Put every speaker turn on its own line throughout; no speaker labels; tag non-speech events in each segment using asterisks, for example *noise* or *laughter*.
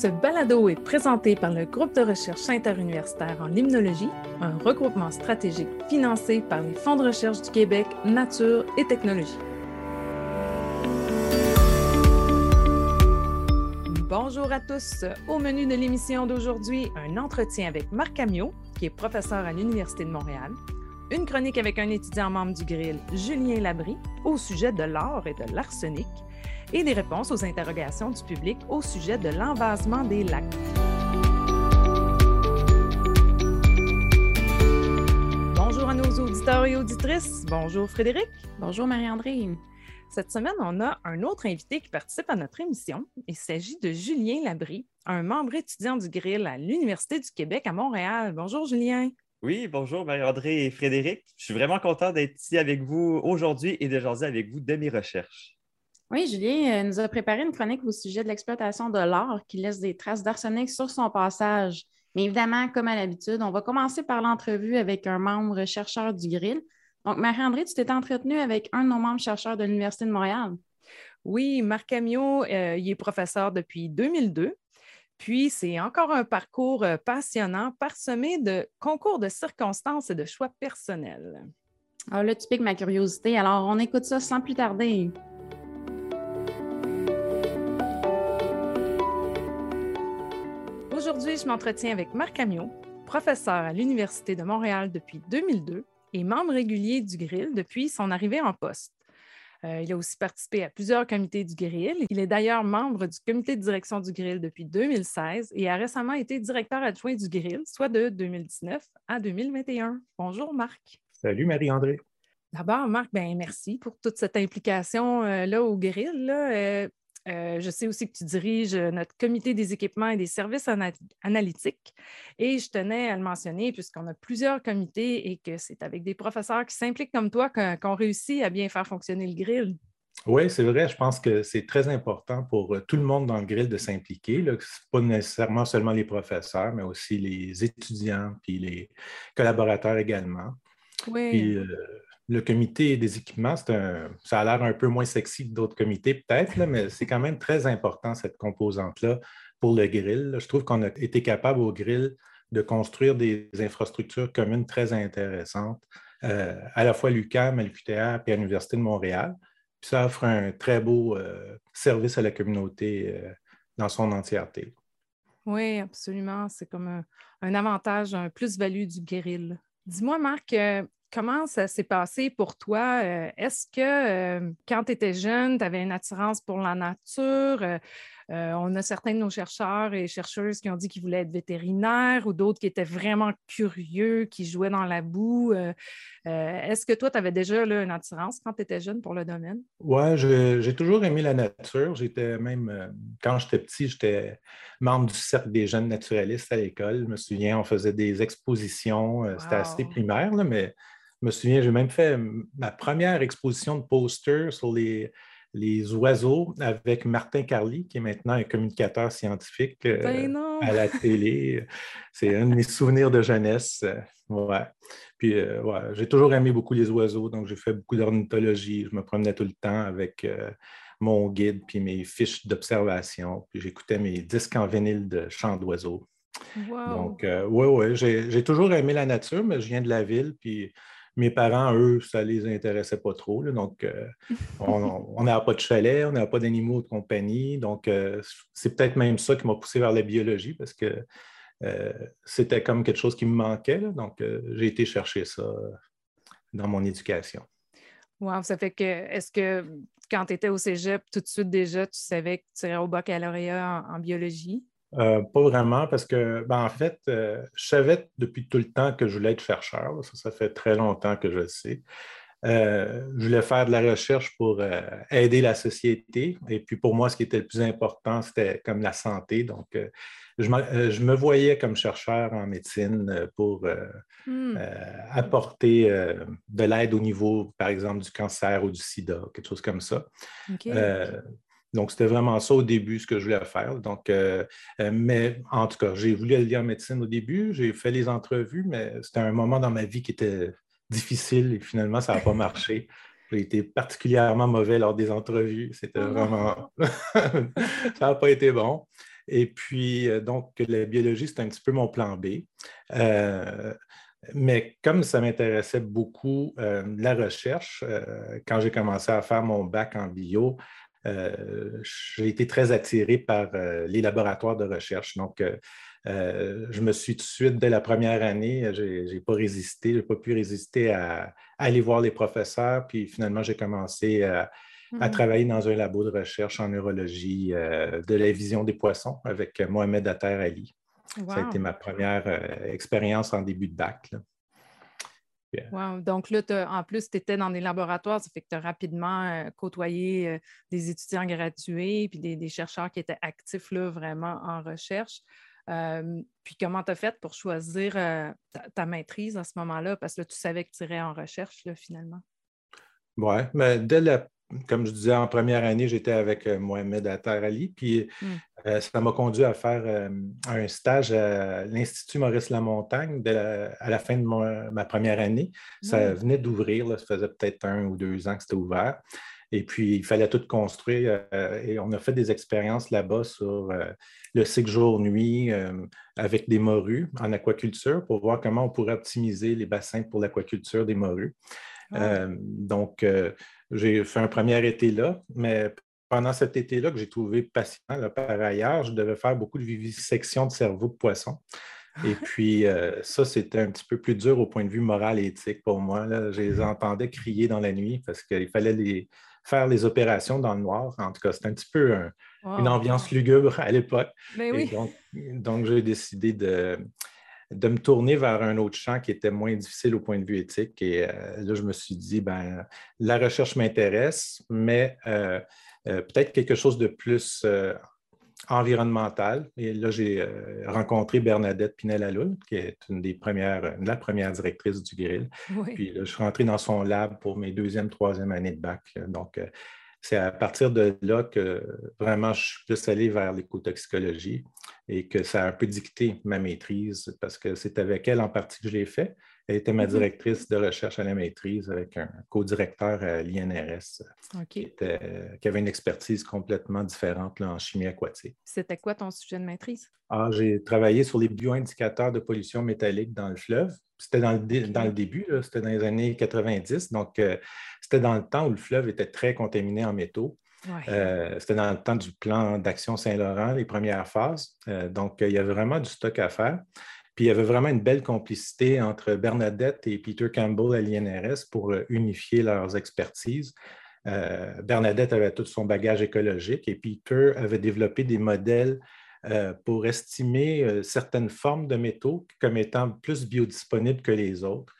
Ce balado est présenté par le groupe de recherche interuniversitaire en limnologie, un regroupement stratégique financé par les fonds de recherche du Québec, Nature et Technologie. Bonjour à tous. Au menu de l'émission d'aujourd'hui, un entretien avec Marc Amiot, qui est professeur à l'Université de Montréal, une chronique avec un étudiant membre du Grill, Julien Labry, au sujet de l'or et de l'arsenic, et des réponses aux interrogations du public au sujet de l'envasement des lacs. Bonjour à nos auditeurs et auditrices. Bonjour Frédéric.
Bonjour Marie-André.
Cette semaine, on a un autre invité qui participe à notre émission. Il s'agit de Julien Labry, un membre étudiant du Grill à l'Université du Québec à Montréal. Bonjour Julien.
Oui, bonjour Marie-André et Frédéric. Je suis vraiment content d'être ici avec vous aujourd'hui et de jaser avec vous de mes recherches.
Oui, Julien euh, nous a préparé une chronique au sujet de l'exploitation de l'or qui laisse des traces d'arsenic sur son passage. Mais évidemment, comme à l'habitude, on va commencer par l'entrevue avec un membre chercheur du Grill. Donc, Marie-André, tu t'es entretenu avec un de nos membres chercheurs de l'Université de Montréal.
Oui, Marc Amiot, euh, il est professeur depuis 2002. Puis, c'est encore un parcours euh, passionnant, parsemé de concours de circonstances et de choix personnels.
Alors ah, là, tu piques ma curiosité. Alors, on écoute ça sans plus tarder.
Aujourd'hui, je m'entretiens avec Marc Amiot, professeur à l'Université de Montréal depuis 2002 et membre régulier du Grill depuis son arrivée en poste. Euh, il a aussi participé à plusieurs comités du Grill. Il est d'ailleurs membre du comité de direction du Grill depuis 2016 et a récemment été directeur adjoint du Grill, soit de 2019 à 2021. Bonjour Marc.
Salut Marie-André.
D'abord, Marc, ben, merci pour toute cette implication euh, là, au Grill. Là. Euh, euh, je sais aussi que tu diriges euh, notre comité des équipements et des services analytiques. Et je tenais à le mentionner puisqu'on a plusieurs comités et que c'est avec des professeurs qui s'impliquent comme toi qu'on réussit à bien faire fonctionner le grill.
Oui, c'est vrai. Je pense que c'est très important pour euh, tout le monde dans le grill de s'impliquer. Ce n'est pas nécessairement seulement les professeurs, mais aussi les étudiants puis les collaborateurs également.
Oui
le comité des équipements, ça a l'air un peu moins sexy que d'autres comités peut-être, mais c'est quand même très important cette composante-là pour le grill. Je trouve qu'on a été capable au grill de construire des infrastructures communes très intéressantes, euh, à la fois à l'UQAM, à et à l'Université de Montréal. ça offre un très beau euh, service à la communauté euh, dans son entièreté.
Oui, absolument. C'est comme un avantage, un plus-value du grill. Dis-moi, Marc, comment ça s'est passé pour toi? Euh, est-ce que euh, quand tu étais jeune, tu avais une attirance pour la nature? Euh, on a certains de nos chercheurs et chercheuses qui ont dit qu'ils voulaient être vétérinaires ou d'autres qui étaient vraiment curieux, qui jouaient dans la boue. Est-ce que toi, tu avais déjà une attirance quand tu étais jeune pour le domaine?
Oui, j'ai toujours aimé la nature. J'étais même, quand j'étais petit, j'étais membre du Cercle des jeunes naturalistes à l'école. Je me souviens, on faisait des expositions. C'était assez primaire, mais je me souviens, j'ai même fait ma première exposition de posters sur les, les oiseaux avec Martin Carly, qui est maintenant un communicateur scientifique euh,
ben
à la télé. C'est un de mes souvenirs de jeunesse. Ouais. Puis, euh, j'ai toujours aimé beaucoup les oiseaux, donc j'ai fait beaucoup d'ornithologie. Je me promenais tout le temps avec euh, mon guide puis mes fiches d'observation. Puis j'écoutais mes disques en vinyle de chants d'oiseaux. Donc, oui, oui, j'ai toujours aimé la nature, mais je viens de la ville. Puis mes parents, eux, ça ne les intéressait pas trop. donc, euh, *laughs* on n'a pas de chalet, on n'a pas d'animaux de compagnie. Donc, euh, c'est peut-être même ça qui m'a poussé vers la biologie parce que euh, c'était comme quelque chose qui me manquait. donc, j'ai été chercher ça dans mon éducation.
Wow, ça fait que, est-ce que quand tu étais au cégep, tout de suite déjà, tu savais que tu serais au baccalauréat en biologie?
Euh, pas vraiment, parce que, ben, en fait, euh, je savais depuis tout le temps que je voulais être chercheur. Ça, ça fait très longtemps que je le sais. Euh, je voulais faire de la recherche pour aider la société. Et puis, pour moi, ce qui était le plus important, c'était comme la santé. Donc, je, me voyais comme chercheur en médecine pour hmm. apporter de l'aide au niveau, par exemple, du cancer ou du sida, quelque chose comme ça. Donc, c'était vraiment ça au début, ce que je voulais faire. Donc, euh, euh, mais en tout cas, j'ai voulu aller en médecine au début, j'ai fait les entrevues, mais c'était un moment dans ma vie qui était difficile et finalement, ça n'a pas marché. J'ai été particulièrement mauvais lors des entrevues. C'était oh vraiment. *laughs* ça n'a pas été bon. Et puis, donc, la biologie, c'est un petit peu mon plan B. mais comme ça m'intéressait beaucoup la recherche, quand j'ai commencé à faire mon bac en bio, j'ai été très attiré par les laboratoires de recherche. Donc, euh, je me suis tout de suite, dès la première année, je n'ai pas résisté, je n'ai pas pu résister à, aller voir les professeurs. Puis finalement, j'ai commencé à, hmm. travailler dans un labo de recherche en neurologie euh, de la vision des poissons avec Mohamed Atter Ali. Ça a été ma première euh, expérience en début de bac.
Donc là, en plus, tu étais dans des laboratoires, ça fait que tu as rapidement côtoyé des étudiants gradués puis des, des, chercheurs qui étaient actifs là, vraiment en recherche. Puis comment tu as fait pour choisir ta, maîtrise à ce moment-là? Parce que tu savais que tu irais en recherche finalement.
Oui, mais dès la, comme je disais, en première année, j'étais avec Mohamed Attar Ali, puis mmh. ça m'a conduit à faire un stage à l'Institut Maurice Lamontagne à la fin de ma première année. Ça mmh. venait d'ouvrir, ça faisait peut-être un ou deux ans que c'était ouvert. Et puis, il fallait tout construire. Euh, et on a fait des expériences là-bas sur euh, le cycle jour-nuit euh, avec des morues en aquaculture pour voir comment on pourrait optimiser les bassins pour l'aquaculture des morues. Ah. donc, j'ai fait un premier été là, mais pendant cet été-là que j'ai trouvé patient, par ailleurs, je devais faire beaucoup de vivisection de cerveau de poisson. Et puis, ça, c'était un petit peu plus dur au point de vue moral et éthique pour moi. Là. Je les entendais crier dans la nuit parce qu'il fallait les, faire les opérations dans le noir. En tout cas, c'était un petit peu une ambiance lugubre à l'époque.
Ben
donc, j'ai décidé de, de me tourner vers un autre champ qui était moins difficile au point de vue éthique. Et euh, là, je me suis dit, ben, la recherche m'intéresse, mais euh, euh, peut-être quelque chose de plus environnementale. Et là, j'ai euh, rencontré Bernadette Pinel-Aloul, qui est une des premières, la première directrice du grill. Puis je suis rentré dans son lab pour mes deuxième, troisième années de bac. Donc, euh, c'est à partir de là que vraiment je suis plus allé vers l'écotoxicologie et que ça a un peu dicté ma maîtrise parce que c'est avec elle en partie que je l'ai fait. Elle était ma mm-hmm. directrice de recherche à la maîtrise avec un co-directeur à l'INRS qui, avait une expertise complètement différente en chimie aquatique.
C'était quoi ton sujet de maîtrise?
Ah, j'ai travaillé sur les bioindicateurs de pollution métallique dans le fleuve. C'était dans, le, début, c'était dans les années 90. Donc, euh, c'était dans le temps où le fleuve était très contaminé en métaux. Euh, c'était dans le temps du plan d'action Saint-Laurent, les premières phases. Euh, donc, il y avait vraiment du stock à faire. Puis il y avait vraiment une belle complicité entre Bernadette et Peter Campbell à l'INRS pour unifier leurs expertises. Euh, Bernadette avait tout son bagage écologique et Peter avait développé des modèles euh, pour estimer certaines formes de métaux comme étant plus biodisponibles que les autres.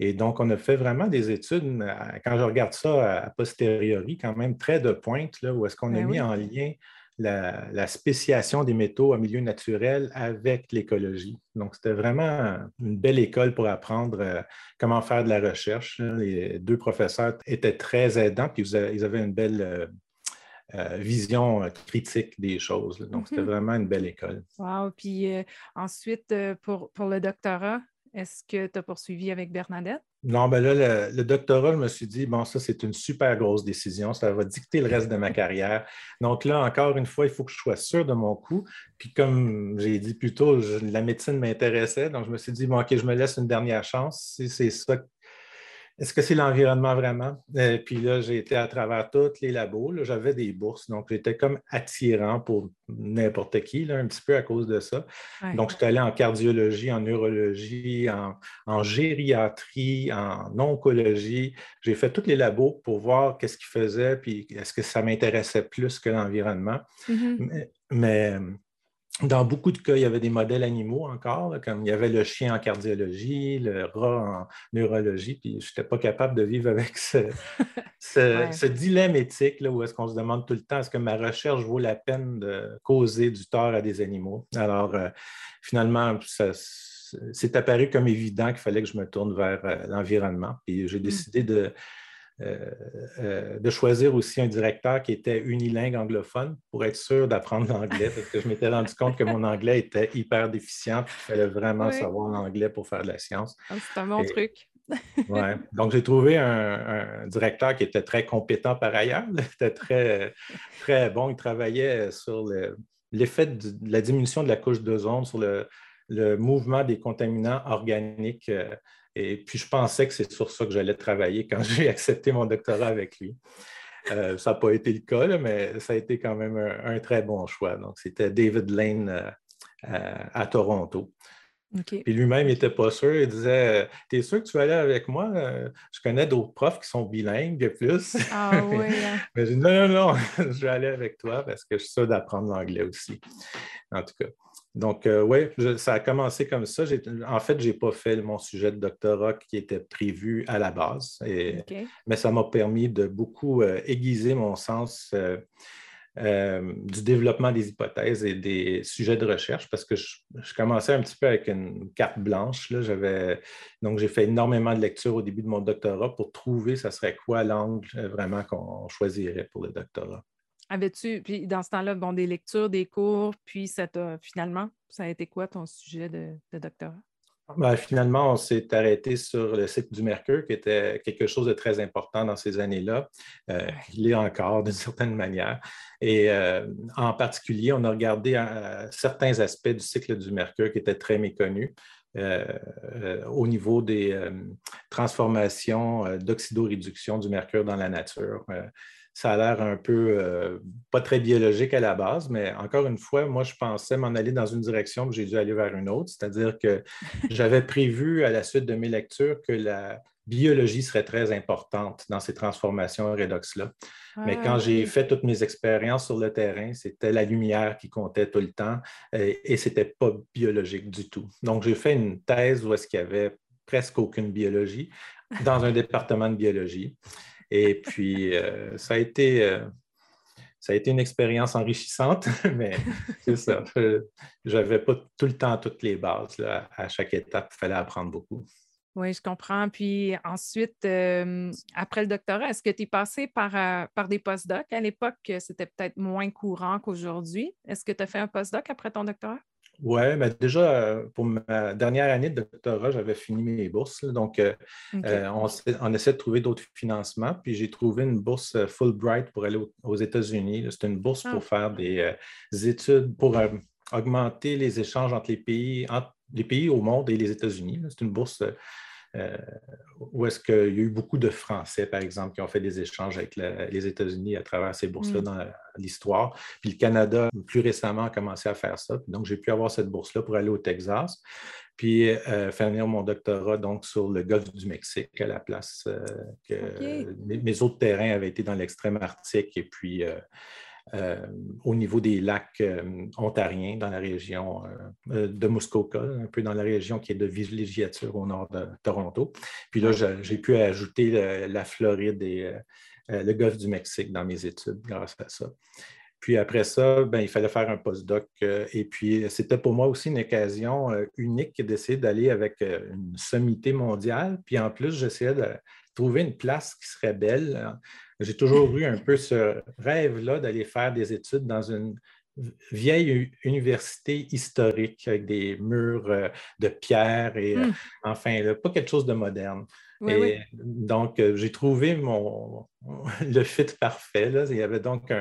Et donc, on a fait vraiment des études, quand je regarde ça a posteriori, quand même très de pointe, là, où est-ce qu'on a ben mis en lien la, spéciation des métaux en milieu naturel avec l'écologie. Donc, c'était vraiment une belle école pour apprendre euh, comment faire de la recherche. Les deux professeurs étaient très aidants, puis ils avaient une belle euh, euh, vision critique des choses. Donc, c'était mhm. vraiment une belle école.
Wow. Puis ensuite, pour, pour le doctorat, est-ce que tu as poursuivi avec Bernadette?
Non, ben là, le, doctorat, je me suis dit, bon, ça, c'est une super grosse décision. Ça va dicter le reste de ma carrière. Donc là, encore une fois, il faut que je sois sûr de mon coup. Puis comme j'ai dit plus tôt, la médecine m'intéressait. Donc je me suis dit, bon, OK, je me laisse une dernière chance. Si c'est ça est-ce que c'est l'environnement vraiment? Euh, puis là, j'ai été à travers tous les labos. J'avais des bourses, donc j'étais comme attirant pour n'importe qui, un petit peu à cause de ça. Donc, je suis allé en cardiologie, en neurologie, en, gériatrie, en oncologie. J'ai fait tous les labos pour voir qu'est-ce qu'ils faisaient, puis est-ce que ça m'intéressait plus que l'environnement. Mm-hmm. mais dans beaucoup de cas, il y avait des modèles animaux encore, comme il y avait le chien en cardiologie, le rat en neurologie, puis je n'étais pas capable de vivre avec ce, *laughs* ce, dilemme éthique là, où est-ce qu'on se demande tout le temps est-ce que ma recherche vaut la peine de causer du tort à des animaux? Alors, euh, finalement, c'est apparu comme évident qu'il fallait que je me tourne vers euh, l'environnement. Puis j'ai mmh. décidé de euh, euh, de choisir aussi un directeur qui était unilingue anglophone pour être sûr d'apprendre l'anglais, parce que je m'étais rendu compte que mon anglais était hyper déficient, puis il fallait vraiment savoir l'anglais pour faire de la science.
Ah, c'est un bon truc. *laughs*
ouais. Donc, j'ai trouvé un, directeur qui était très compétent par ailleurs. Il était très, très bon. Il travaillait sur l'effet de la diminution de la couche d'ozone sur le, mouvement des contaminants organiques. Et puis, je pensais que c'est sur ça que j'allais travailler quand *laughs* j'ai accepté mon doctorat avec lui. ça n'a pas été le cas, mais ça a été quand même un, très bon choix. Donc, c'était David Lane à Toronto. Puis lui-même, il n'était pas sûr. Il disait T'es sûr que tu vas aller avec moi? Je connais d'autres profs qui sont bilingues plus. *laughs*
Ah oui. Hein.
Mais j'ai dit Non, non, non, *laughs* je vais aller avec toi parce que je suis sûr d'apprendre l'anglais aussi. En tout cas. Donc, euh, oui, ça a commencé comme ça. En fait, je n'ai pas fait mon sujet de doctorat qui était prévu à la base, mais ça m'a permis de beaucoup euh, aiguiser mon sens euh, du développement des hypothèses et des sujets de recherche parce que je, commençais un petit peu avec une carte blanche. donc, j'ai fait énormément de lectures au début de mon doctorat pour trouver ce serait quoi l'angle vraiment qu'on choisirait pour le doctorat.
Avais-tu, puis dans ce temps-là, bon, des lectures, des cours, puis ça finalement, ça a été quoi ton sujet de doctorat?
Ben, finalement, on s'est arrêté sur le cycle du mercure, qui était quelque chose de très important dans ces années-là. Euh, il est encore d'une *laughs* certaine manière. Et euh, en particulier, on a regardé euh, certains aspects du cycle du mercure qui étaient très méconnus. au niveau des transformations d'oxydoréduction du mercure dans la nature ça a l'air un peu euh, pas très biologique à la base, mais encore une fois, moi, je pensais m'en aller dans une direction, que j'ai dû aller vers une autre. C'est-à-dire que *laughs* j'avais prévu à la suite de mes lectures que la biologie serait très importante dans ces transformations redox-là. mais quand j'ai fait toutes mes expériences sur le terrain, c'était la lumière qui comptait tout le temps et, et ce n'était pas biologique du tout. Donc, j'ai fait une thèse où est-ce qu'il y avait presque aucune biologie dans un *laughs* département de biologie. Et puis, euh, ça, a été, euh, ça a été une expérience enrichissante, *laughs* mais c'est ça. Je n'avais pas tout le temps toutes les bases. À chaque étape, il fallait apprendre beaucoup.
Oui, je comprends. Puis ensuite, euh, après le doctorat, est-ce que tu es passé par, par des postdocs? À l'époque, c'était peut-être moins courant qu'aujourd'hui. Est-ce que tu as fait un postdoc après ton doctorat?
Oui, mais déjà, euh, pour ma dernière année de doctorat, j'avais fini mes bourses. donc, euh, euh, on, essaie de trouver d'autres financements. Puis, j'ai trouvé une bourse Fulbright pour aller aux, États-Unis. C'est une bourse pour ah. faire des études, pour augmenter les échanges entre les pays, entre les pays au monde et les États-Unis. C'est une bourse euh, où est-ce qu'il y a eu beaucoup de Français, par exemple, qui ont fait des échanges avec les États-Unis à travers ces bourses-là mm. dans l'histoire. Puis le Canada, plus récemment, a commencé à faire ça. Donc, j'ai pu avoir cette bourse-là pour aller au Texas. Puis euh, faire venir mon doctorat donc sur le golfe du Mexique à la place euh, que mes, autres terrains avaient été dans l'extrême arctique et puis euh, au niveau des lacs euh, ontariens dans la région euh, de Muskoka, un peu dans la région qui est de villégiature au nord de Toronto. Puis là, j'ai pu ajouter la Floride et le golfe du Mexique dans mes études grâce à ça. Puis après ça, ben, il fallait faire un postdoc. et puis, c'était pour moi aussi une occasion unique d'essayer d'aller avec une sommité mondiale. Puis en plus, j'essayais de trouver une place qui serait belle j'ai toujours eu un peu ce rêve-là d'aller faire des études dans une vieille université historique avec des murs euh, de pierre et euh, hmm. enfin, pas quelque chose de moderne. et Donc, euh, j'ai trouvé mon, *laughs* le fit parfait. Là. Il y avait donc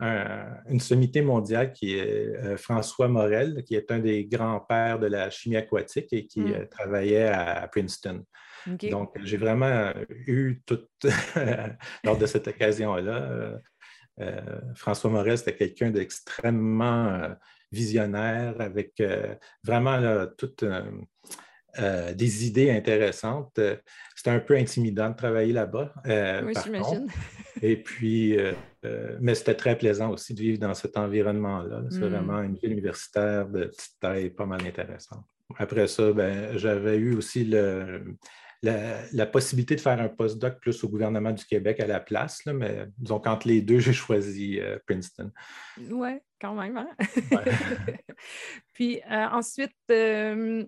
une sommité mondiale qui est François Morel, qui est un des grands-pères de la chimie aquatique et qui hmm. travaillait à Princeton. Donc, j'ai vraiment eu tout, *laughs* lors de cette occasion-là. Euh, euh, François Morel, c'était quelqu'un d'extrêmement euh, visionnaire, avec vraiment toutes des idées intéressantes. C'était un peu intimidant de travailler là-bas.
oui, j'imagine.
Et puis, mais c'était très plaisant aussi de vivre dans cet environnement-là. C'est hmm. vraiment une ville universitaire de petite taille, pas mal intéressante. Après ça, ben, j'avais eu aussi le, la, possibilité de faire un postdoc plus au gouvernement du Québec à la place, mais disons qu'entre les deux, *laughs* j'ai choisi euh, Princeton.
Oui, quand même. Hein? *laughs* Puis euh, ensuite, euh,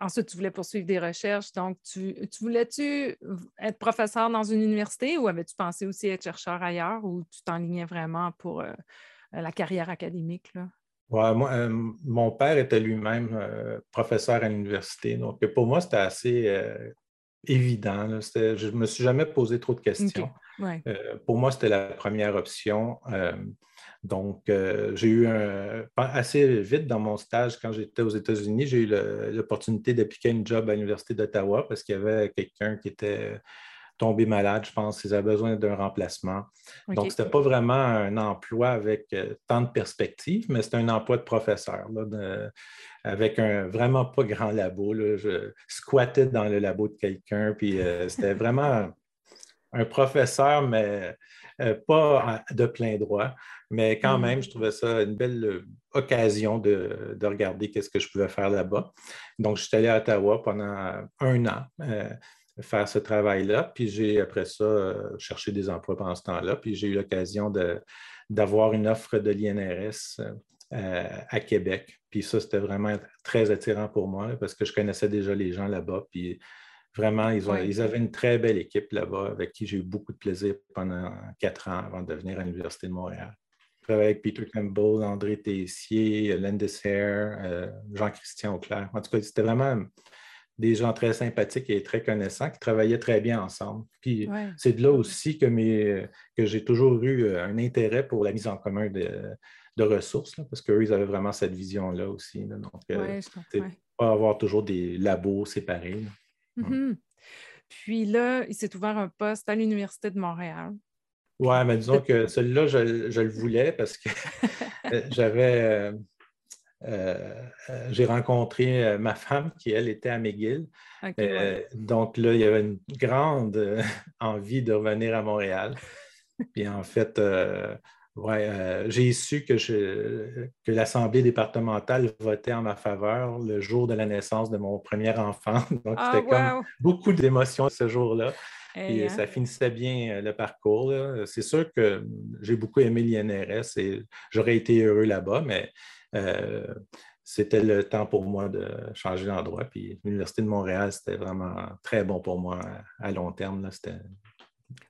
ensuite, tu voulais poursuivre des recherches. Donc, tu, voulais-tu être professeur dans une université ou avais-tu pensé aussi être chercheur ailleurs ou tu t'enlignais vraiment pour la carrière académique? Là?
Moi, euh, mon père était lui-même euh, professeur à l'université. Donc, pour moi, c'était assez euh, évident. Je ne me suis jamais posé trop de questions. pour moi, c'était la première option. Donc, j'ai eu un, assez vite dans mon stage, quand j'étais aux États-Unis, j'ai eu l'opportunité d'appliquer une job à l'Université d'Ottawa parce qu'il y avait quelqu'un qui était tombé malade, je pense. Ils avaient besoin d'un remplacement. Donc, ce n'était pas vraiment un emploi avec euh, tant de perspectives, mais c'était un emploi de professeur, avec un vraiment pas grand labo. Je squattais dans le labo de quelqu'un, puis euh, *laughs* c'était vraiment un professeur, mais euh, pas de plein droit. Mais quand mm. même, je trouvais ça une belle occasion de, regarder qu'est-ce que je pouvais faire là-bas. Donc, je suis allé à Ottawa pendant un an faire ce travail-là. Puis j'ai, après ça, euh, cherché des emplois pendant ce temps-là. Puis j'ai eu l'occasion d'avoir une offre de l'INRS euh, à Québec. Puis ça, c'était vraiment très attirant pour moi parce que je connaissais déjà les gens là-bas. Puis vraiment, ils, ils, avaient une très belle équipe là-bas avec qui j'ai eu beaucoup de plaisir pendant quatre ans avant de venir à l'Université de Montréal. Je travaillais avec Peter Campbell, André Tessier, Landis Hare, euh, Jean-Christian Auclair. En tout cas, c'était vraiment des gens très sympathiques et très connaissants qui travaillaient très bien ensemble. Puis c'est de là aussi que, que j'ai toujours eu euh, un intérêt pour la mise en commun de, ressources, parce qu'eux, ils avaient vraiment cette vision-là aussi. Donc, euh, pas avoir toujours des labos séparés.
Mm-hmm. Puis là, il s'est ouvert un poste à l'Université de Montréal.
Oui, mais disons que celui-là, je, je, le voulais parce que euh, *laughs* *laughs* j'avais euh, euh, j'ai rencontré euh, ma femme qui, elle, était à McGill. Donc là, il y avait une grande *laughs* envie de revenir à Montréal. *laughs* Puis en fait, j'ai su que, que l'Assemblée départementale votait en ma faveur le jour de la naissance de mon premier enfant. *laughs* Donc, ah, c'était comme beaucoup d'émotions ce jour-là. Et hein? ça finissait bien le parcours. C'est sûr que j'ai beaucoup aimé l'INRS et j'aurais été heureux là-bas, mais euh, c'était le temps pour moi de changer d'endroit. Puis l'Université de Montréal, c'était vraiment très bon pour moi à long terme.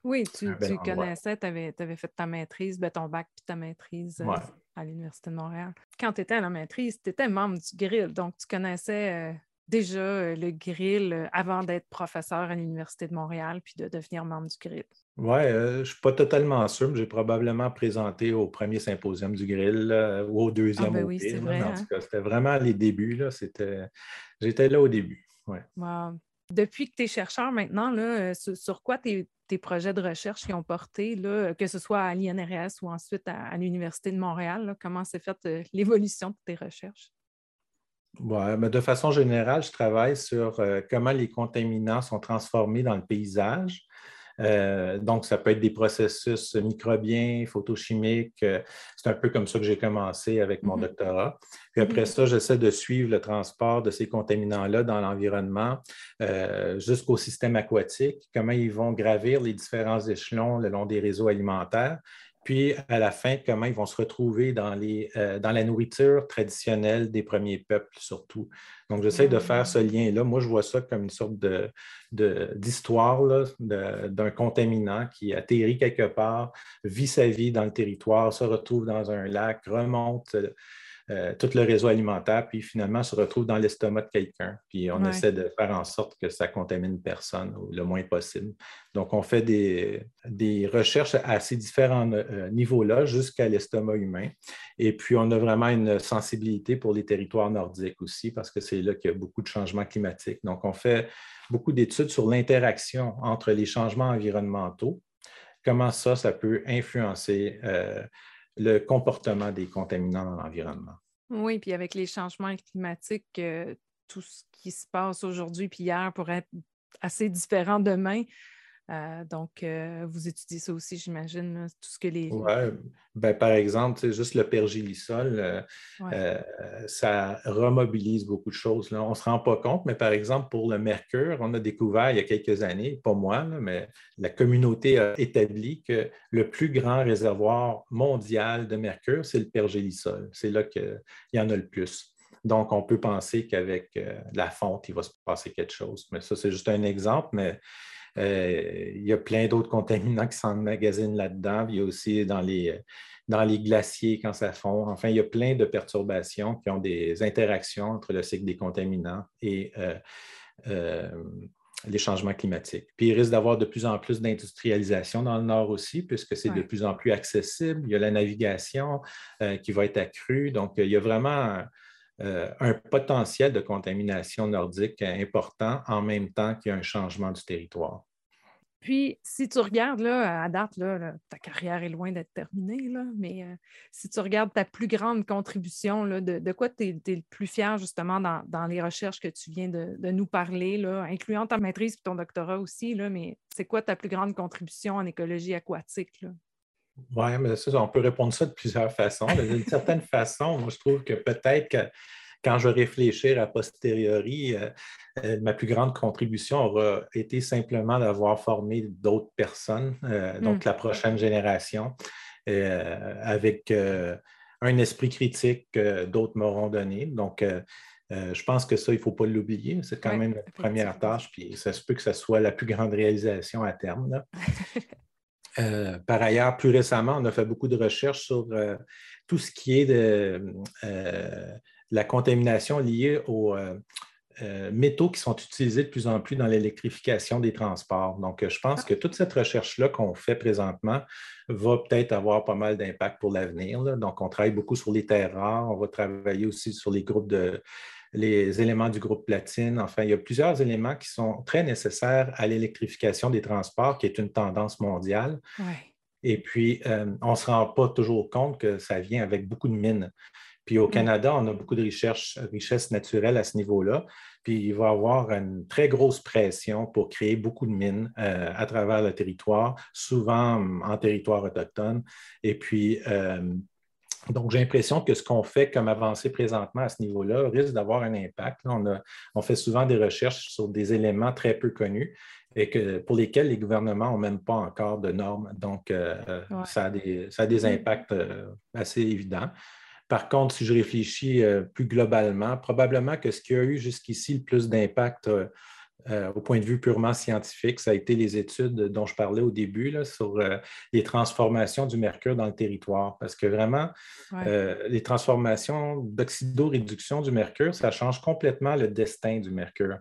oui, tu, connaissais, tu avais, fait ta maîtrise, ben, ton bac puis ta maîtrise euh, à l'Université de Montréal. Quand tu étais à la maîtrise, tu étais membre du grill, donc tu connaissais euh, déjà le grill avant d'être professeur à l'Université de Montréal puis de devenir membre du grill.
Oui, euh, je ne suis pas totalement sûr, mais j'ai probablement présenté au premier symposium du grill ou au deuxième. Ah, ben oui, c'est vrai. En tout hein. cas, c'était vraiment les débuts. J'étais là au début. Ouais.
Depuis que tu es chercheur maintenant, là, euh, sur, quoi tes, projets de recherche qui ont porté, là, que ce soit à l'INRS ou ensuite à, l'Université de Montréal, comment s'est faite euh, l'évolution de tes recherches?
Ouais, mais de façon générale, je travaille sur comment les contaminants sont transformés dans le paysage. Euh, donc, ça peut être des processus microbiens, photochimiques. Euh, c'est un peu comme ça que j'ai commencé avec mon mm-hmm. doctorat. Puis après mm-hmm. ça, j'essaie de suivre le transport de ces contaminants-là dans l'environnement euh, jusqu'au système aquatique, comment ils vont gravir les différents échelons le long des réseaux alimentaires puis à la fin, comment ils vont se retrouver dans, les, euh, dans la nourriture traditionnelle des premiers peuples surtout. Donc, j'essaie de faire ce lien-là. Moi, je vois ça comme une sorte d'histoire de, d'un contaminant qui atterrit quelque part, vit sa vie dans le territoire, se retrouve dans un lac, remonte euh, tout le réseau alimentaire, puis finalement se retrouve dans l'estomac de quelqu'un. Puis on essaie de faire en sorte que ça contamine personne le moins possible. Donc, on fait des, recherches à ces différents euh, niveaux-là jusqu'à l'estomac humain. Et puis, on a vraiment une sensibilité pour les territoires nordiques aussi, parce que c'est là qu'il y a beaucoup de changements climatiques. Donc, on fait beaucoup d'études sur l'interaction entre les changements environnementaux, comment ça, ça peut influencer euh, le comportement des contaminants dans l'environnement.
Oui, puis avec les changements climatiques, euh, tout ce qui se passe aujourd'hui puis hier pourrait être assez différent demain. Euh, donc, euh, vous étudiez ça aussi, j'imagine, tout ce que les.
Oui, ben, par exemple, juste le pergélisol, euh, ça remobilise beaucoup de choses. Là. On ne se rend pas compte, mais par exemple, pour le mercure, on a découvert il y a quelques années, pas moi, mais la communauté a établi que le plus grand réservoir mondial de mercure, c'est le pergélisol. C'est là qu'il y en a le plus. Donc, on peut penser qu'avec la fonte, il va se passer quelque chose. Mais ça, c'est juste un exemple, mais euh, il y a plein d'autres contaminants qui s'emmagasinent là-dedans. Il y a aussi dans les, dans les glaciers quand ça fond. Enfin, il y a plein de perturbations qui ont des interactions entre le cycle des contaminants et euh, euh, les changements climatiques. Puis il risque d'avoir de plus en plus d'industrialisation dans le Nord aussi, puisque c'est de plus en plus accessible. Il y a la navigation euh, qui va être accrue. Donc, il y a vraiment euh, un potentiel de contamination nordique important en même temps qu'il y a un changement du territoire.
Puis, si tu regardes là, à date, ta carrière est loin d'être terminée, mais euh, si tu regardes ta plus grande contribution, de, quoi tu es, le plus fier justement dans, les recherches que tu viens de, nous parler, incluant ta maîtrise et ton doctorat aussi, mais c'est quoi ta plus grande contribution en écologie aquatique?
Oui, mais ça, on peut répondre ça de plusieurs façons. D'une certaine *laughs* façon, moi, je trouve que peut-être que quand je réfléchir à posteriori, euh, euh, ma plus grande contribution aura été simplement d'avoir formé d'autres personnes, euh, donc hmm. la prochaine génération, avec un esprit critique que d'autres m'auront donné. Donc, je pense que ça, il ne faut pas l'oublier. C'est quand même la première tâche, puis ça se peut que ce soit la plus grande réalisation à terme. *laughs* par ailleurs, plus récemment, on a fait beaucoup de recherches sur tout ce qui est de la contamination liée aux euh, euh, métaux qui sont utilisés de plus en plus dans l'électrification des transports. Donc, euh, je pense que toute cette recherche-là qu'on fait présentement va peut-être avoir pas mal d'impact pour l'avenir. Donc, on travaille beaucoup sur les terres rares, on va travailler aussi sur les groupes de les éléments du groupe platine. Enfin, il y a plusieurs éléments qui sont très nécessaires à l'électrification des transports, qui est une tendance mondiale. Et puis, on ne se rend pas toujours compte que ça vient avec beaucoup de mines. Puis au mm. Canada, on a beaucoup de richesses, richesses naturelles à ce niveau-là. Puis il va y avoir une très grosse pression pour créer beaucoup de mines euh, à travers le territoire, souvent en territoire autochtone. Et puis, euh, donc, j'ai l'impression que ce qu'on fait comme avancée présentement à ce niveau-là risque d'avoir un impact. on, fait souvent des recherches sur des éléments très peu connus et que, pour lesquels les gouvernements n'ont même pas encore de normes. Donc, euh, ça, a des, ça, a des, mm. impacts assez évidents. Par contre, si je réfléchis euh, plus globalement, probablement que ce qui a eu jusqu'ici le plus d'impact euh, euh, au point de vue purement scientifique, ça a été les études dont je parlais au début sur les transformations du mercure dans le territoire. Parce que vraiment, les transformations d'oxydoréduction du mercure, ça change complètement le destin du mercure.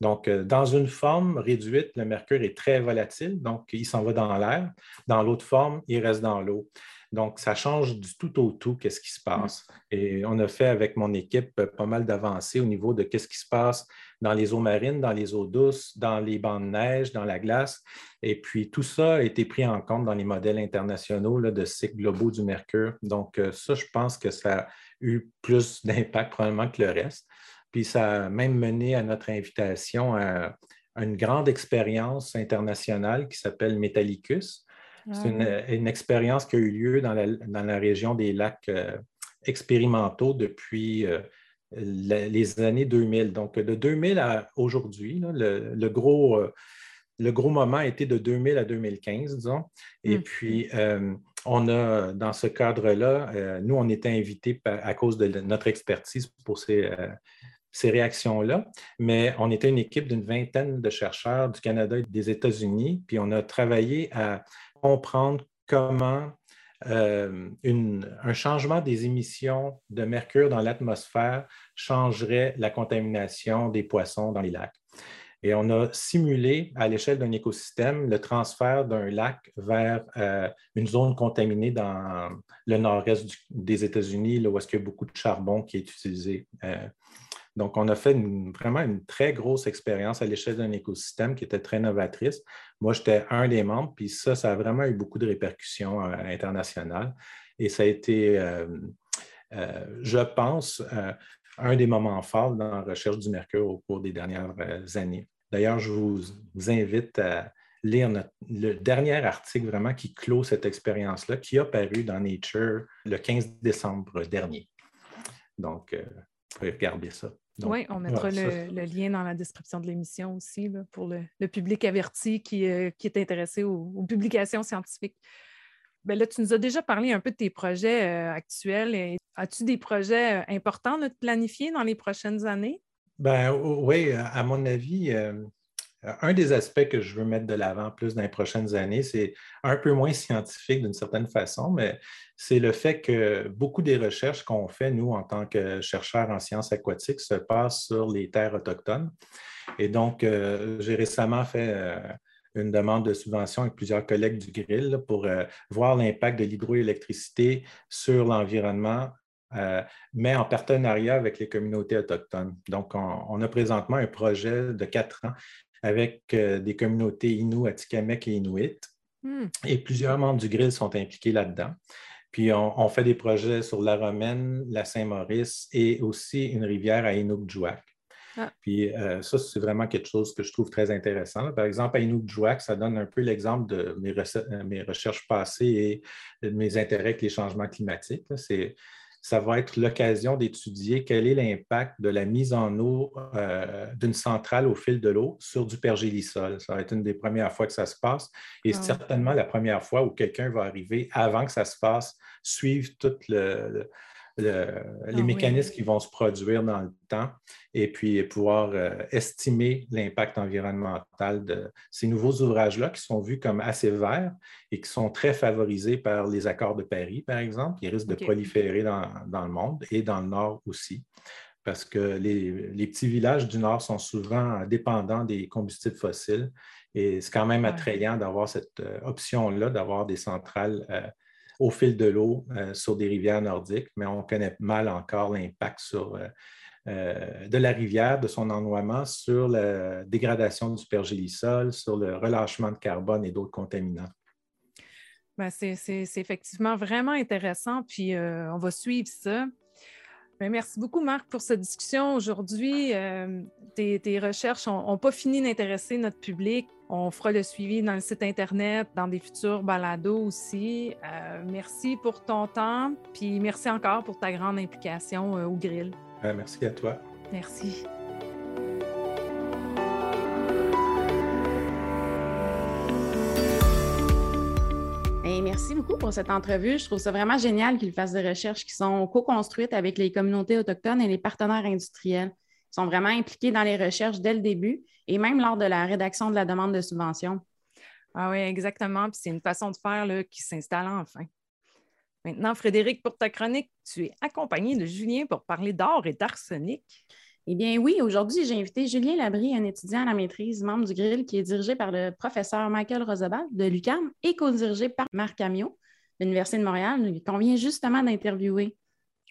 Donc, dans une forme réduite, le mercure est très volatile, donc il s'en va dans l'air. Dans l'autre forme, il reste dans l'eau. Donc, ça change du tout au tout qu'est-ce qui se passe. Et on a fait avec mon équipe pas mal d'avancées au niveau de qu'est-ce qui se passe dans les eaux marines, dans les eaux douces, dans les bancs de neige, dans la glace. Et puis, tout ça a été pris en compte dans les modèles internationaux de cycles globaux du mercure. Donc, euh, ça, je pense que ça a eu plus *laughs* d'impact probablement que le reste. Puis, ça a même mené à notre invitation à une grande expérience internationale qui s'appelle Metallicus, c'est une, expérience qui a eu lieu dans la, région des lacs euh, expérimentaux depuis euh, les années 2000. Donc, de 2000 à aujourd'hui, le, gros, euh, le gros moment a été de 2000 à 2015, disons. Et hmm. puis, on a, dans ce cadre-là, nous, on était invités à cause de notre expertise pour ces, ces réactions-là, mais on était une équipe d'une vingtaine de chercheurs du Canada et des États-Unis, puis on a travaillé à comprendre comment euh, un changement des émissions de mercure dans l'atmosphère changerait la contamination des poissons dans les lacs. Et on a simulé à l'échelle d'un écosystème le transfert d'un lac vers euh, une zone contaminée dans le nord-est des États-Unis, là où il y a beaucoup de charbon qui est utilisé. Euh, donc, on a fait vraiment une très grosse expérience à l'échelle d'un écosystème qui était très novatrice. Moi, j'étais un des membres, puis ça, ça a vraiment eu beaucoup de répercussions euh, internationales. Et ça a été, euh, euh, je pense, un des moments forts dans la recherche du mercure au cours des dernières années. D'ailleurs, je vous invite à lire le dernier article vraiment qui clôt cette expérience-là, qui a paru dans Nature le 15 décembre dernier. Donc, vous pouvez regarder ça
oui, on mettra le, lien dans la description de l'émission aussi pour le, public averti qui, euh, est intéressé aux, publications scientifiques. Ben là, tu nous as déjà parlé un peu de tes projets euh, actuels. As-tu des projets euh, importants de planifier dans les prochaines années?
Ben, oui, à mon avis, euh, un des aspects que je veux mettre de l'avant plus dans les prochaines années, c'est un peu moins scientifique d'une certaine façon, mais c'est le fait que beaucoup des recherches qu'on fait, nous, en tant que chercheurs en sciences aquatiques, se passent sur les terres autochtones. Et donc, j'ai récemment fait une demande de subvention avec plusieurs collègues du Grill pour voir l'impact de l'hydroélectricité sur l'environnement mais en partenariat avec les communautés autochtones. Donc, on, a présentement un projet de quatre ans avec des communautés Innu, Atikamek et Inuit. Hmm. Et plusieurs membres du Grill sont impliqués là-dedans. Puis on, fait des projets sur la Romaine, la Saint-Maurice et aussi une rivière à Inukjuak. Ah. Puis euh, ça, c'est vraiment quelque chose que je trouve très intéressant. Par exemple, à Inukjuak, ça donne un peu l'exemple de mes, mes, recherches passées et de mes intérêts avec les changements climatiques. C'est ça va être l'occasion d'étudier quel est l'impact de la mise en eau euh, d'une centrale au fil de l'eau sur du pergélisol. Ça va être une des premières fois que ça se passe et ah certainement la première fois où quelqu'un va arriver avant que ça se passe, suivre tout le les ah mécanismes qui vont se produire dans le temps et puis pouvoir euh, estimer l'impact environnemental de ces nouveaux ouvrages-là qui sont vus comme assez verts et qui sont très favorisés par les accords de Paris, par exemple, qui risquent de proliférer dans, le monde et dans le Nord aussi parce que les, petits villages du Nord sont souvent dépendants des combustibles fossiles. Et c'est quand même attrayant d'avoir cette euh, option-là, d'avoir des centrales euh, au fil de l'eau euh, sur des rivières nordiques, mais on connaît mal encore l'impact sur, euh, euh, de la rivière, de son ennoiement sur la dégradation du pergélisol, sur le relâchement de carbone et d'autres contaminants.
Ben, c'est effectivement vraiment intéressant, puis on va suivre ça. Ben, merci beaucoup, Marc, pour cette discussion aujourd'hui. tes, recherches n'ont pas fini d'intéresser notre public. On fera le suivi dans le site Internet, dans des futurs balados aussi. Euh, merci pour ton temps, puis merci encore pour ta grande implication euh, au grill.
Euh, merci à toi.
Merci.
Merci beaucoup pour cette entrevue. Je trouve ça vraiment génial qu'il fasse des recherches qui sont co-construites avec les communautés autochtones et les partenaires industriels sont vraiment impliqués dans les recherches dès le début et même lors de la rédaction de la demande de subvention.
Ah oui, exactement. Puis c'est une façon de faire là, qui s'installe enfin. Maintenant, Frédéric, pour ta chronique, tu es accompagné de Julien pour parler d'or et d'arsenic.
Eh bien oui, aujourd'hui, j'ai invité Julien Labrie, un étudiant à la maîtrise, membre du Grill, qui est dirigé par le professeur Michael Rosabal de l'UQAM et co-dirigé par Marc Amiot de l'Université de Montréal, qu'on vient justement d'interviewer.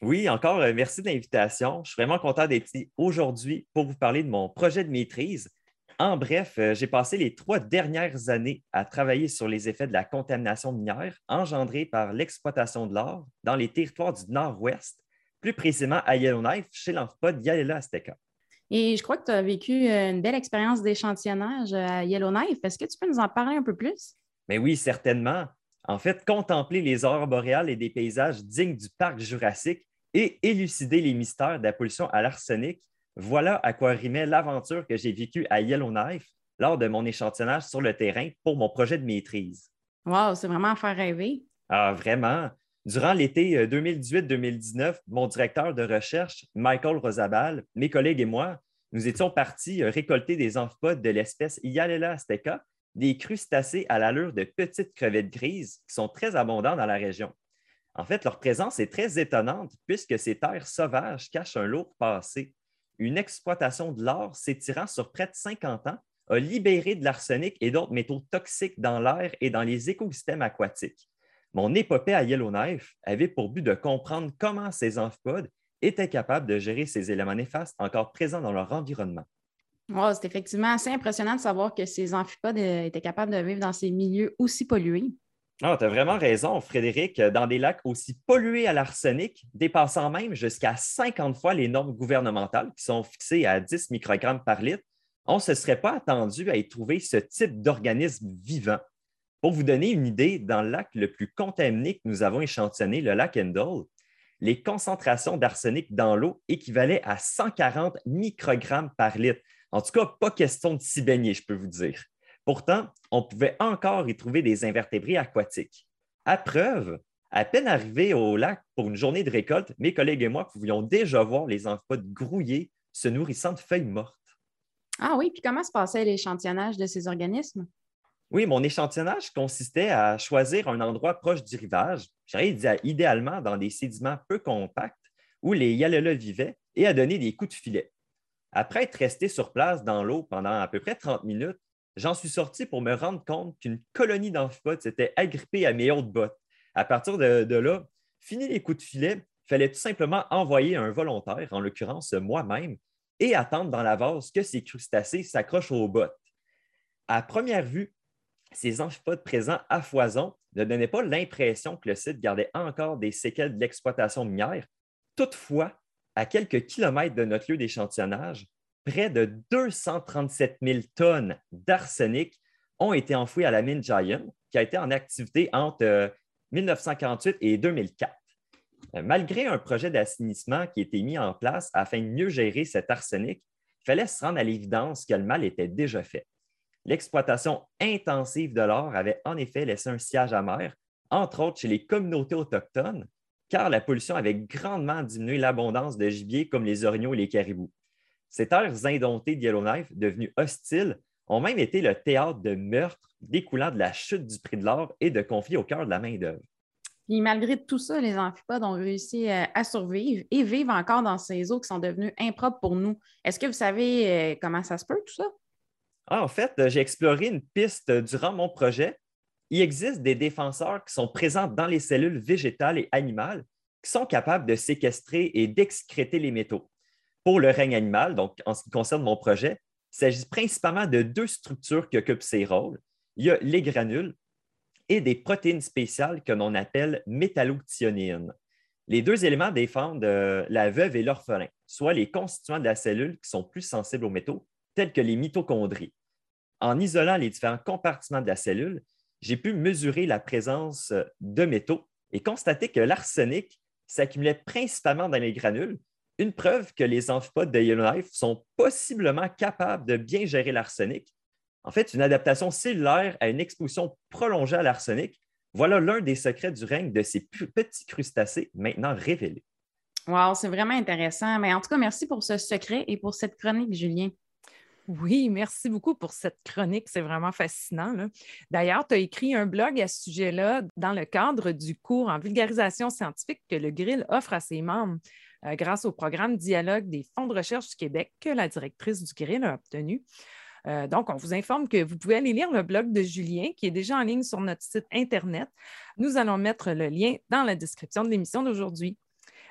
Oui, encore euh, merci de l'invitation. Je suis vraiment content d'être ici aujourd'hui pour vous parler de mon projet de maîtrise. En bref, euh, j'ai passé les trois dernières années à travailler sur les effets de la contamination minière engendrée par l'exploitation de l'or dans les territoires du Nord-Ouest, plus précisément à Yellowknife, chez l'amphipode Yalela azteca.
Et je crois que tu as vécu une belle expérience d'échantillonnage à Yellowknife. Est-ce que tu peux nous en parler un peu plus?
Mais oui, certainement. En fait, contempler les aurores boréales et des paysages dignes du parc jurassique et élucider les mystères de la pollution à l'arsenic, voilà à quoi rimait l'aventure que j'ai vécue à Yellowknife lors de mon échantillonnage sur le terrain pour mon projet de maîtrise.
Wow, c'est vraiment à faire rêver.
Ah, vraiment. Durant l'été 2018-2019, euh, mon directeur de recherche, Michael Rosabal, mes collègues et moi, nous étions partis euh, récolter des amphipodes de l'espèce Yalela azteca des crustacés à l'allure de petites crevettes grises qui sont très abondants dans la région. En fait, leur présence est très étonnante puisque ces terres sauvages cachent un lourd passé. Une exploitation de l'or s'étirant sur près de 50 ans a libéré de l'arsenic et d'autres métaux toxiques dans l'air et dans les écosystèmes aquatiques. Mon épopée à Yellowknife avait pour but de comprendre comment ces amphipodes étaient capables de gérer ces éléments néfastes encore présents dans leur environnement
c'est effectivement assez impressionnant de savoir que ces amphipodes euh, étaient capables de vivre dans ces milieux aussi pollués.
Ah, tu as vraiment raison, Frédéric. Dans des lacs aussi pollués à l'arsenic, dépassant même jusqu'à 50 fois les normes gouvernementales qui sont fixées à 10 microgrammes par litre, on ne se serait pas attendu à y trouver ce type d'organisme vivant. Pour vous donner une idée, dans le lac le plus contaminé que nous avons échantillonné, le lac Endall, les concentrations d'arsenic dans l'eau équivalaient à 140 microgrammes par litre. En tout cas, pas question de s'y baigner, je peux vous dire. Pourtant, on pouvait encore y trouver des invertébrés aquatiques. À preuve, à peine arrivés au lac pour une journée de récolte, mes collègues et moi pouvions déjà voir les amphipodes grouillés se nourrissant de feuilles mortes.
Ah oui, puis comment se passait l'échantillonnage de ces organismes?
Oui, mon échantillonnage consistait à choisir un endroit proche du rivage, idéalement dans des sédiments peu compacts où les yalela vivaient, et à donner des coups de filet. Après être resté sur place dans l'eau pendant à peu près 30 minutes, j'en suis sorti pour me rendre compte qu'une colonie d'amphipodes s'était agrippée à mes hautes bottes. À partir de, là, fini les coups de filet, il fallait tout simplement envoyer un volontaire, en l'occurrence moi-même, et attendre dans la vase que ces crustacés s'accrochent aux bottes. À première vue, ces amphipodes présents à foison ne donnaient pas l'impression que le site gardait encore des séquelles de l'exploitation minière. Toutefois, à quelques kilomètres de notre lieu d'échantillonnage, près de 237 000 tonnes d'arsenic ont été enfouies à la mine Giant, qui a été en activité entre 1948 euh, et 2004. Euh, malgré un projet d'assainissement qui a été mis en place afin de mieux gérer cet arsenic, il fallait se rendre à l'évidence que le mal était déjà fait. L'exploitation intensive de l'or avait en effet laissé un siège amer, entre autres chez les communautés autochtones, car la pollution avait grandement diminué l'abondance de gibier comme les orignaux et les caribous. Ces terres indomptées de Yellowknife, devenues hostiles, ont même été le théâtre de meurtres découlant de la chute du prix de l'or et de conflits au cœur de la main-d'œuvre.
Puis malgré tout ça, les amphipodes ont réussi euh, à survivre et vivent encore dans ces eaux qui sont devenues impropres pour nous. Est-ce que vous savez euh, comment ça se peut, tout ça?
Ah, en fait, j'ai exploré une piste durant mon projet. Il existe des défenseurs qui sont présents dans les cellules végétales et animales qui sont capables de séquestrer et d'excréter les métaux. Pour le règne animal, donc en ce qui concerne mon projet, il s'agit principalement de deux structures qui occupent ces rôles. Il y a les granules et des protéines spéciales que l'on appelle métallothionines. Les deux éléments défendent euh, la veuve et l'orphelin, soit les constituants de la cellule qui sont plus sensibles aux métaux, tels que les mitochondries. En isolant les différents compartiments de la cellule, j'ai pu mesurer la présence de métaux et constater que l'arsenic s'accumulait principalement dans les granules, une preuve que les amphipodes de Yellowknife sont possiblement capables de bien gérer l'arsenic. En fait, une adaptation cellulaire à une exposition prolongée à l'arsenic, voilà l'un des secrets du règne de ces petits crustacés maintenant révélés.
Wow, c'est vraiment intéressant. Mais en tout cas, merci pour ce secret et pour cette chronique, Julien.
Oui, merci beaucoup pour cette chronique. C'est vraiment fascinant. D'ailleurs, tu as écrit un blog à ce sujet-là dans le cadre du cours en vulgarisation scientifique que le Grill offre à ses membres euh, grâce au programme Dialogue des fonds de recherche du Québec que la directrice du Grill a obtenu. Euh, donc, on vous informe que vous pouvez aller lire le blog de Julien qui est déjà en ligne sur notre site Internet. Nous allons mettre le lien dans la description de l'émission d'aujourd'hui.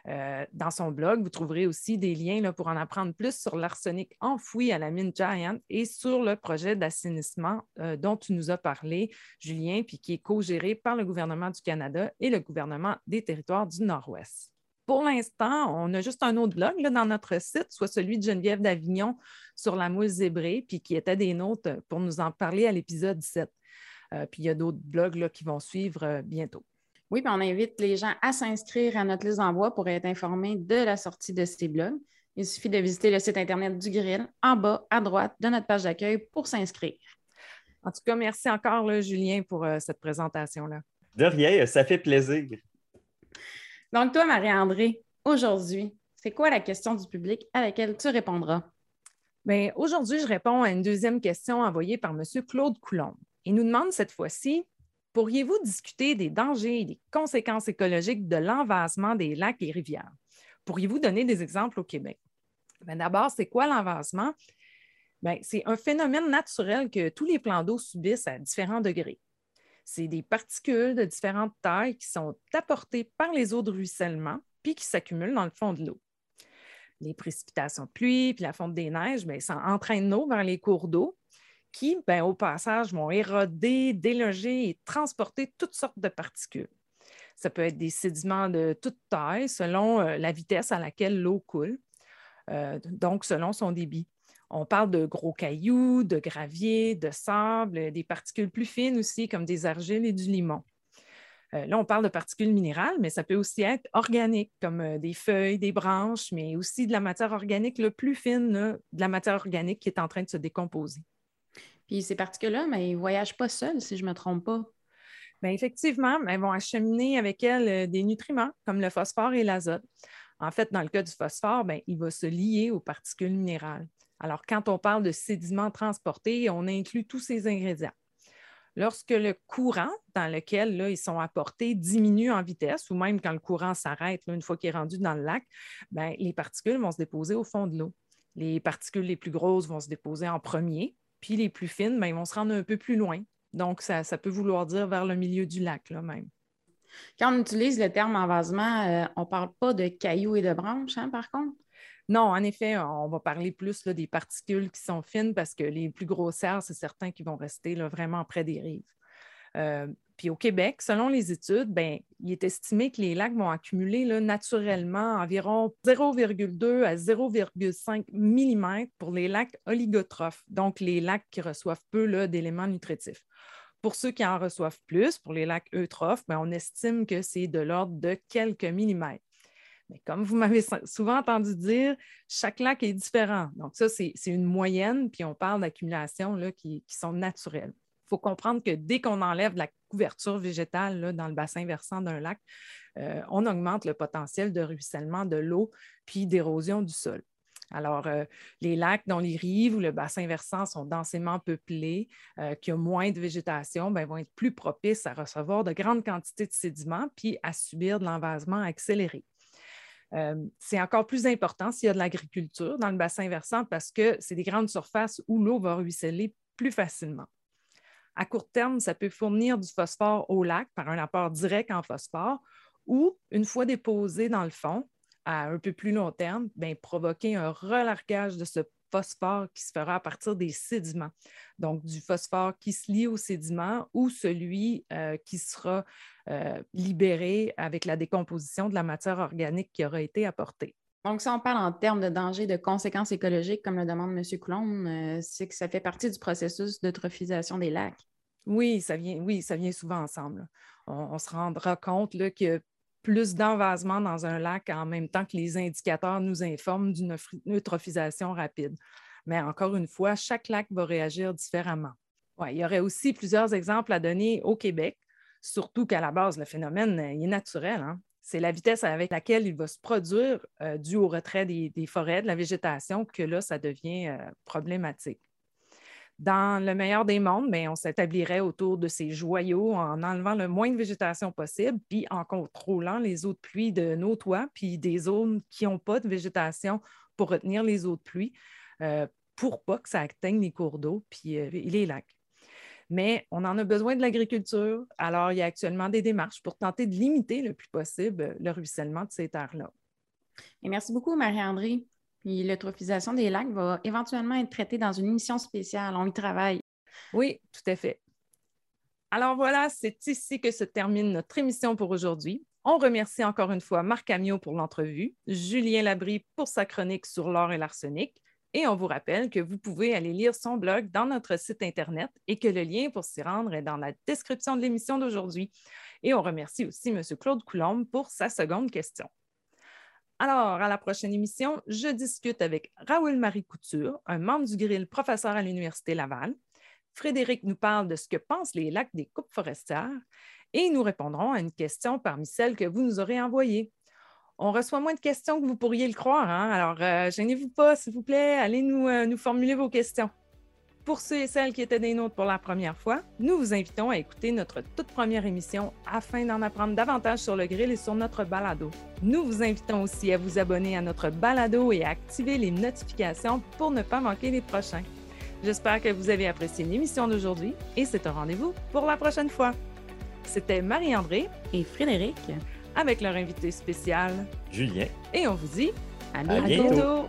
Euh, dans son blog, vous trouverez aussi des liens pour en apprendre plus sur l'arsenic enfoui à la mine Giant et sur le projet d'assainissement euh, dont tu nous as parlé, Julien, puis qui est co-géré par le gouvernement du Canada et le gouvernement des territoires du Nord-Ouest. Pour l'instant, on a juste un autre blog dans notre site, soit celui de Geneviève d'Avignon sur la moule zébrée, puis qui était des nôtres pour nous en parler à l'épisode 7. Euh, puis il y a d'autres blogs qui vont suivre bientôt.
Oui, puis on invite les gens à s'inscrire à notre liste d'envoi pour être informés de la sortie de ces blogs. Il suffit de visiter le site Internet du Grill en bas à droite de notre page d'accueil pour s'inscrire.
En tout cas, merci encore, Julien, pour euh, cette présentation-là.
De rien, ça fait plaisir.
Donc, toi, Marie-André, aujourd'hui, c'est quoi la question du public à laquelle tu répondras?
Bien, aujourd'hui, je réponds à une deuxième question envoyée par M. Claude Coulomb. Il nous demande cette fois-ci Pourriez-vous discuter des dangers et des conséquences écologiques de l'envasement des lacs et rivières? Pourriez-vous donner des exemples au Québec? Ben, d'abord, c'est quoi l'envasement? Ben, c'est un phénomène naturel que tous les plans d'eau subissent à différents degrés. C'est des particules de différentes tailles qui sont apportées par les eaux de ruissellement puis qui s'accumulent dans le fond de l'eau. Les précipitations de pluie puis la fonte des neiges, bien, ça entraîne l'eau vers les cours d'eau qui, ben, au passage, vont éroder, déloger et transporter toutes sortes de particules. Ça peut être des sédiments de toute taille selon euh, la vitesse à laquelle l'eau coule, euh, donc selon son débit. On parle de gros cailloux, de gravier, de sable, des particules plus fines aussi, comme des argiles et du limon. Euh, là, on parle de particules minérales, mais ça peut aussi être organique, comme des feuilles, des branches, mais aussi de la matière organique le plus fine, de la matière organique qui est en train de se décomposer.
Puis ces particules-là, mais ils ne voyagent pas seuls, si je ne me trompe pas.
Bien, effectivement, elles vont acheminer avec elles euh, des nutriments comme le phosphore et l'azote. En fait, dans le cas du phosphore, bien, il va se lier aux particules minérales. Alors, quand on parle de sédiments transportés, on inclut tous ces ingrédients. Lorsque le courant dans lequel là, ils sont apportés diminue en vitesse, ou même quand le courant s'arrête, une fois qu'il est rendu dans le lac, bien, les particules vont se déposer au fond de l'eau. Les particules les plus grosses vont se déposer en premier, puis les plus fines, ben, ils vont se rendre un peu plus loin. Donc, ça, peut vouloir dire vers le milieu du lac, là même.
Quand on utilise le terme envasement, euh, on ne parle pas de cailloux et de branches, hein, par contre?
Non, en effet, on va parler plus des particules qui sont fines parce que les plus grossières, c'est certains qui vont rester vraiment près des rives. Euh, puis au Québec, selon les études, ben, il est estimé que les lacs vont accumuler naturellement environ 0,2 à 0,5 mm pour les lacs oligotrophes, donc les lacs qui reçoivent peu d'éléments nutritifs. Pour ceux qui en reçoivent plus, pour les lacs eutrophes, ben, on estime que c'est de l'ordre de quelques millimètres. Mais comme vous m'avez souvent entendu dire, chaque lac est différent. Donc, ça, c'est une moyenne, puis on parle d'accumulations qui, qui, sont naturelles. Il faut comprendre que dès qu'on enlève la couverture végétale dans le bassin versant d'un lac, euh, on augmente le potentiel de ruissellement de l'eau puis d'érosion du sol. Alors, euh, les lacs dont les rives ou le bassin versant sont densément peuplés, euh, qui ont moins de végétation, ben, vont être plus propices à recevoir de grandes quantités de sédiments puis à subir de l'envasement accéléré. c'est encore plus important s'il y a de l'agriculture dans le bassin versant parce que c'est des grandes surfaces où l'eau va ruisseler plus facilement. À court terme, ça peut fournir du phosphore au lac par un apport direct en phosphore ou, une fois déposé dans le fond, à un peu plus long terme, bien, provoquer un relargage de ce phosphore qui se fera à partir des sédiments. Donc, du phosphore qui se lie aux sédiments ou celui euh, qui sera euh, libéré avec la décomposition de la matière organique qui aura été apportée.
Donc, si on parle en termes de danger, de conséquences écologiques, comme le demande M. Coulombe, euh, c'est que ça fait partie du processus d'eutrophisation des lacs.
Oui, ça vient, oui, ça vient souvent ensemble. On, se rendra compte qu'il y a plus d'envasement dans un lac en même temps que les indicateurs nous informent d'une eutrophisation rapide. Mais encore une fois, chaque lac va réagir différemment. il y aurait aussi plusieurs exemples à donner au Québec, surtout qu'à la base, le phénomène est naturel. Hein c'est la vitesse avec laquelle il va se produire euh, dû au retrait des, forêts, de la végétation, que là, ça devient euh, problématique. Dans le meilleur des mondes, bien, on s'établirait autour de ces joyaux en enlevant le moins de végétation possible, puis en contrôlant les eaux de pluie de nos toits, puis des zones qui n'ont pas de végétation pour retenir les eaux de pluie, euh, pour pas que ça atteigne les cours d'eau puis les lacs mais on en a besoin de l'agriculture. Alors, il y a actuellement des démarches pour tenter de limiter le plus possible le ruissellement de ces terres-là.
merci beaucoup, Marie-André. l'eutrophisation des lacs va éventuellement être traitée dans une émission spéciale. On y travaille.
Oui, tout à fait. Alors voilà, c'est ici que se termine notre émission pour aujourd'hui. On remercie encore une fois Marc Amiot pour l'entrevue, Julien Labrie pour sa chronique sur l'or et l'arsenic, et on vous rappelle que vous pouvez aller lire son blog dans notre site Internet et que le lien pour s'y rendre est dans la description de l'émission d'aujourd'hui. Et on remercie aussi M. Claude Coulombe pour sa seconde question. Alors, à la prochaine émission, je discute avec Raoul Marie Couture, un membre du Grill, professeur à l'Université Laval. Frédéric nous parle de ce que pensent les lacs des coupes forestières et nous répondrons à une question parmi celles que vous nous aurez envoyées on reçoit moins de questions que vous pourriez le croire. Hein. Alors, euh, gênez-vous pas, s'il vous plaît, allez nous, euh, nous formuler vos questions. Pour ceux et celles qui étaient des nôtres pour la première fois, nous vous invitons à écouter notre toute première émission afin d'en apprendre davantage sur le grill et sur notre balado. Nous vous invitons aussi à vous abonner à notre balado et à activer les notifications pour ne pas manquer les prochains. J'espère que vous avez apprécié l'émission d'aujourd'hui et c'est un rendez-vous pour la prochaine fois. C'était Marie-André
et Frédéric
avec leur invité spécial,
Julien.
Et on vous dit à, bientôt.